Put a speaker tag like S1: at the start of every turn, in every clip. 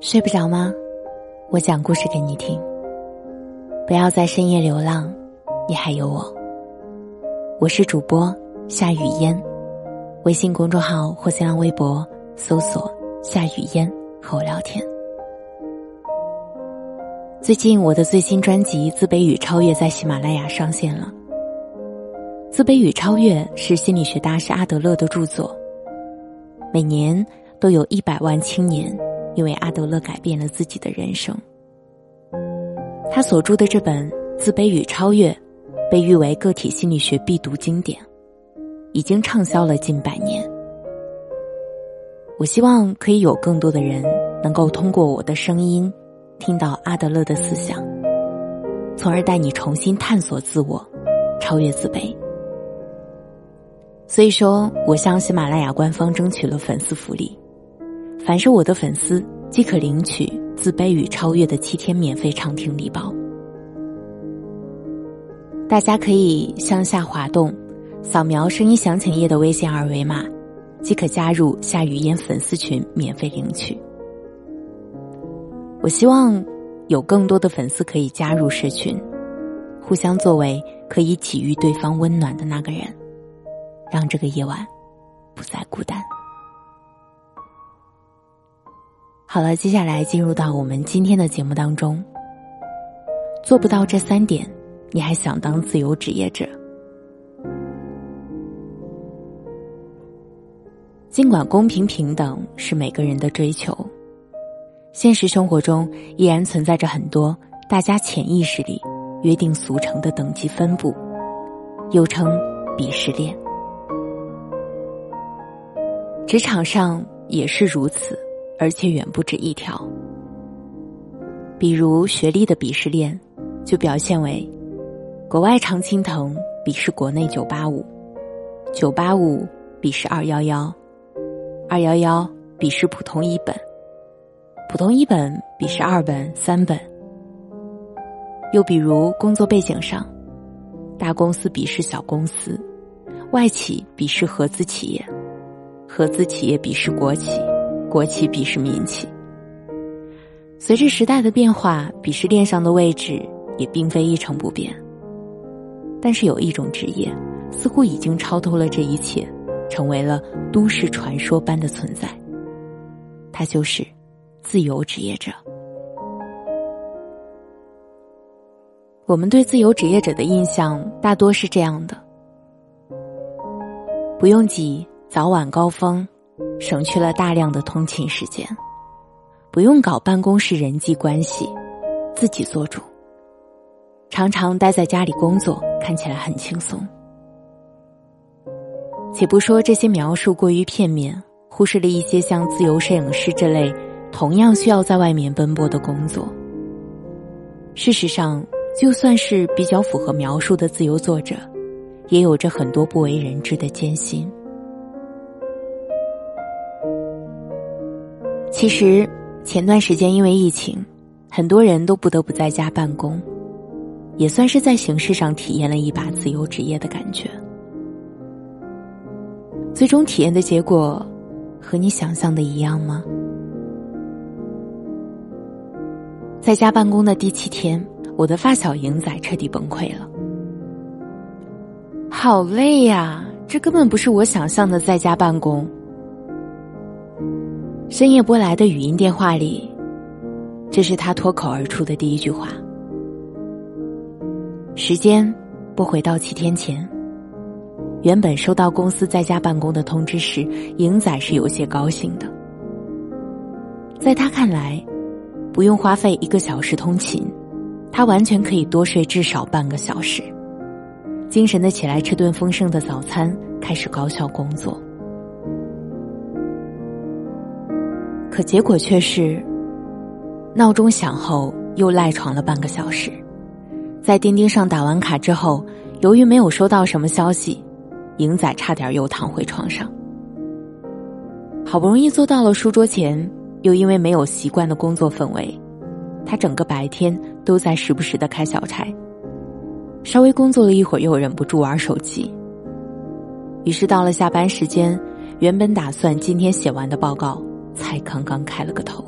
S1: 睡不着吗？我讲故事给你听。不要在深夜流浪，你还有我。我是主播夏雨嫣，微信公众号或新浪微博搜索“夏雨嫣”和我聊天。最近我的最新专辑《自卑与超越》在喜马拉雅上线了。《自卑与超越》是心理学大师阿德勒的著作。每年都有一百万青年因为阿德勒改变了自己的人生。他所著的这本《自卑与超越》，被誉为个体心理学必读经典，已经畅销了近百年。我希望可以有更多的人能够通过我的声音，听到阿德勒的思想，从而带你重新探索自我，超越自卑。所以说，我向喜马拉雅官方争取了粉丝福利，凡是我的粉丝即可领取《自卑与超越》的七天免费畅听礼包。大家可以向下滑动，扫描声音详情页的微信二维码，即可加入夏雨嫣粉丝群免费领取。我希望有更多的粉丝可以加入社群，互相作为可以给予对方温暖的那个人。让这个夜晚不再孤单。好了，接下来进入到我们今天的节目当中。做不到这三点，你还想当自由职业者？尽管公平平等是每个人的追求，现实生活中依然存在着很多大家潜意识里约定俗成的等级分布，又称鄙视链。职场上也是如此，而且远不止一条。比如学历的鄙视链，就表现为：国外常青藤鄙视国内九八五，九八五鄙视二幺幺，二幺幺鄙视普通一本，普通一本鄙视二本三本。又比如工作背景上，大公司鄙视小公司，外企鄙视合资企业。合资企业鄙视国企，国企鄙视民企。随着时代的变化，鄙视链上的位置也并非一成不变。但是有一种职业，似乎已经超脱了这一切，成为了都市传说般的存在。它就是自由职业者。我们对自由职业者的印象大多是这样的：不用挤。早晚高峰，省去了大量的通勤时间，不用搞办公室人际关系，自己做主。常常待在家里工作，看起来很轻松。且不说这些描述过于片面，忽视了一些像自由摄影师这类同样需要在外面奔波的工作。事实上，就算是比较符合描述的自由作者，也有着很多不为人知的艰辛。其实，前段时间因为疫情，很多人都不得不在家办公，也算是在形式上体验了一把自由职业的感觉。最终体验的结果，和你想象的一样吗？在家办公的第七天，我的发小莹仔彻底崩溃了。好累呀，这根本不是我想象的在家办公。深夜拨来的语音电话里，这是他脱口而出的第一句话。时间拨回到七天前，原本收到公司在家办公的通知时，莹仔是有些高兴的。在他看来，不用花费一个小时通勤，他完全可以多睡至少半个小时，精神的起来吃顿丰盛的早餐，开始高效工作。可结果却是，闹钟响后又赖床了半个小时，在钉钉上打完卡之后，由于没有收到什么消息，莹仔差点又躺回床上。好不容易坐到了书桌前，又因为没有习惯的工作氛围，他整个白天都在时不时的开小差，稍微工作了一会儿又忍不住玩手机。于是到了下班时间，原本打算今天写完的报告。才刚刚开了个头。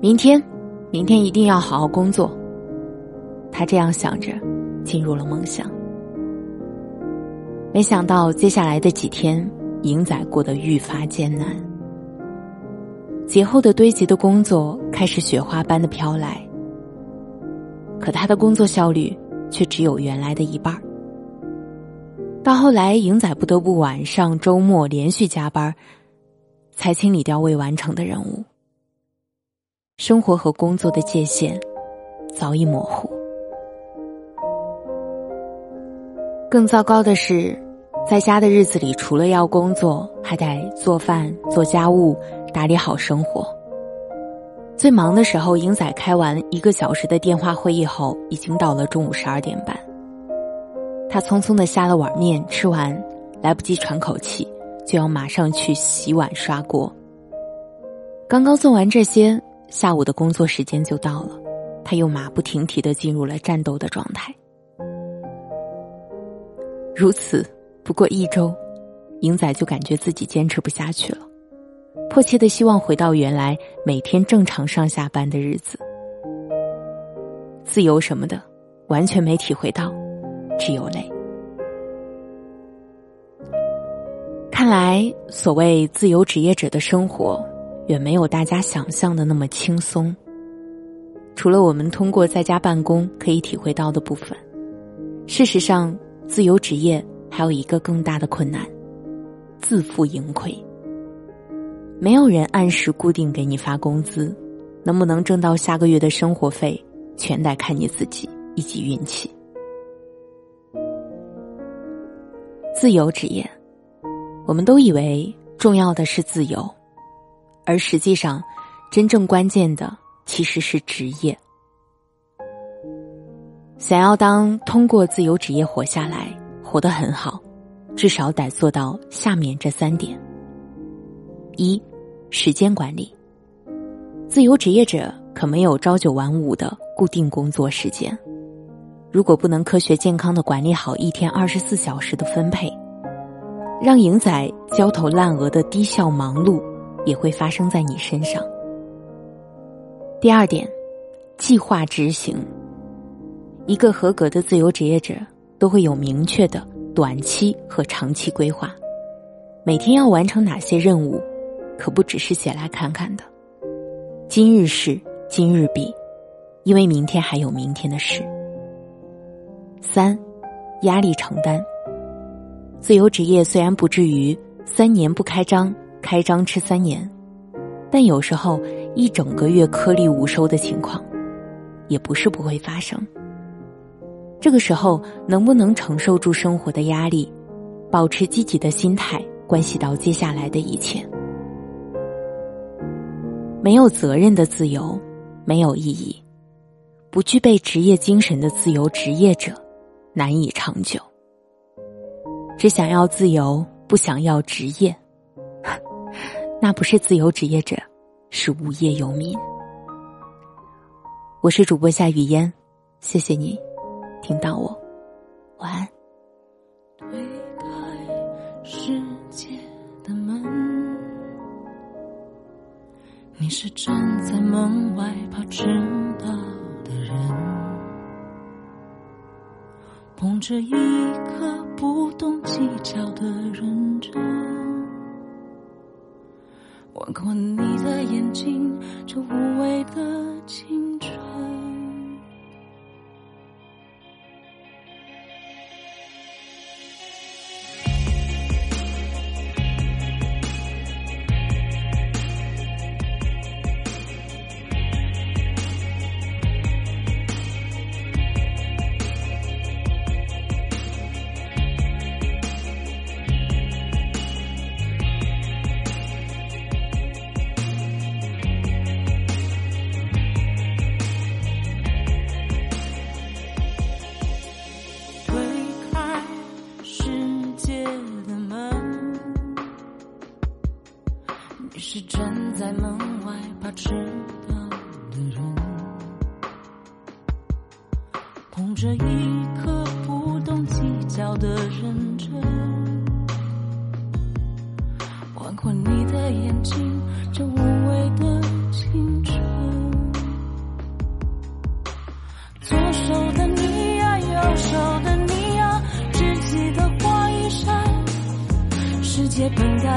S1: 明天，明天一定要好好工作。他这样想着，进入了梦乡。没想到接下来的几天，赢仔过得愈发艰难。节后的堆积的工作开始雪花般的飘来，可他的工作效率却只有原来的一半儿到后来，赢仔不得不晚上、周末连续加班，才清理掉未完成的任务。生活和工作的界限早已模糊。更糟糕的是，在家的日子里，除了要工作，还得做饭、做家务、打理好生活。最忙的时候，英仔开完一个小时的电话会议后，已经到了中午十二点半。他匆匆的下了碗面，吃完，来不及喘口气，就要马上去洗碗刷锅。刚刚做完这些，下午的工作时间就到了，他又马不停蹄的进入了战斗的状态。如此，不过一周，英仔就感觉自己坚持不下去了，迫切的希望回到原来每天正常上下班的日子。自由什么的，完全没体会到。只有累。看来，所谓自由职业者的生活，远没有大家想象的那么轻松。除了我们通过在家办公可以体会到的部分，事实上，自由职业还有一个更大的困难：自负盈亏。没有人按时固定给你发工资，能不能挣到下个月的生活费，全得看你自己以及运气。自由职业，我们都以为重要的是自由，而实际上，真正关键的其实是职业。想要当通过自由职业活下来，活得很好，至少得做到下面这三点：一、时间管理。自由职业者可没有朝九晚五的固定工作时间。如果不能科学健康的管理好一天二十四小时的分配，让赢仔焦头烂额的低效忙碌，也会发生在你身上。第二点，计划执行。一个合格的自由职业者都会有明确的短期和长期规划，每天要完成哪些任务，可不只是写来看看的。今日事今日毕，因为明天还有明天的事。三，压力承担。自由职业虽然不至于三年不开张，开张吃三年，但有时候一整个月颗粒无收的情况，也不是不会发生。这个时候能不能承受住生活的压力，保持积极的心态，关系到接下来的一切。没有责任的自由，没有意义；不具备职业精神的自由职业者。难以长久。只想要自由，不想要职业，那不是自由职业者，是无业游民。我是主播夏雨嫣，谢谢你听到我，晚安。推开世界的门，你是站在门外怕迟到的人。捧着一颗不懂计较的认真，吻过你
S2: 的眼睛，就无畏的青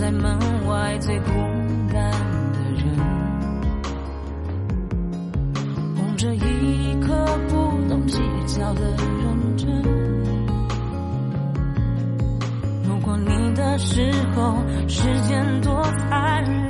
S2: 在门外最孤单的人捧着一颗不懂计较的认真路过你的时候时间多残忍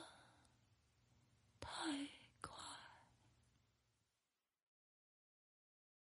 S2: no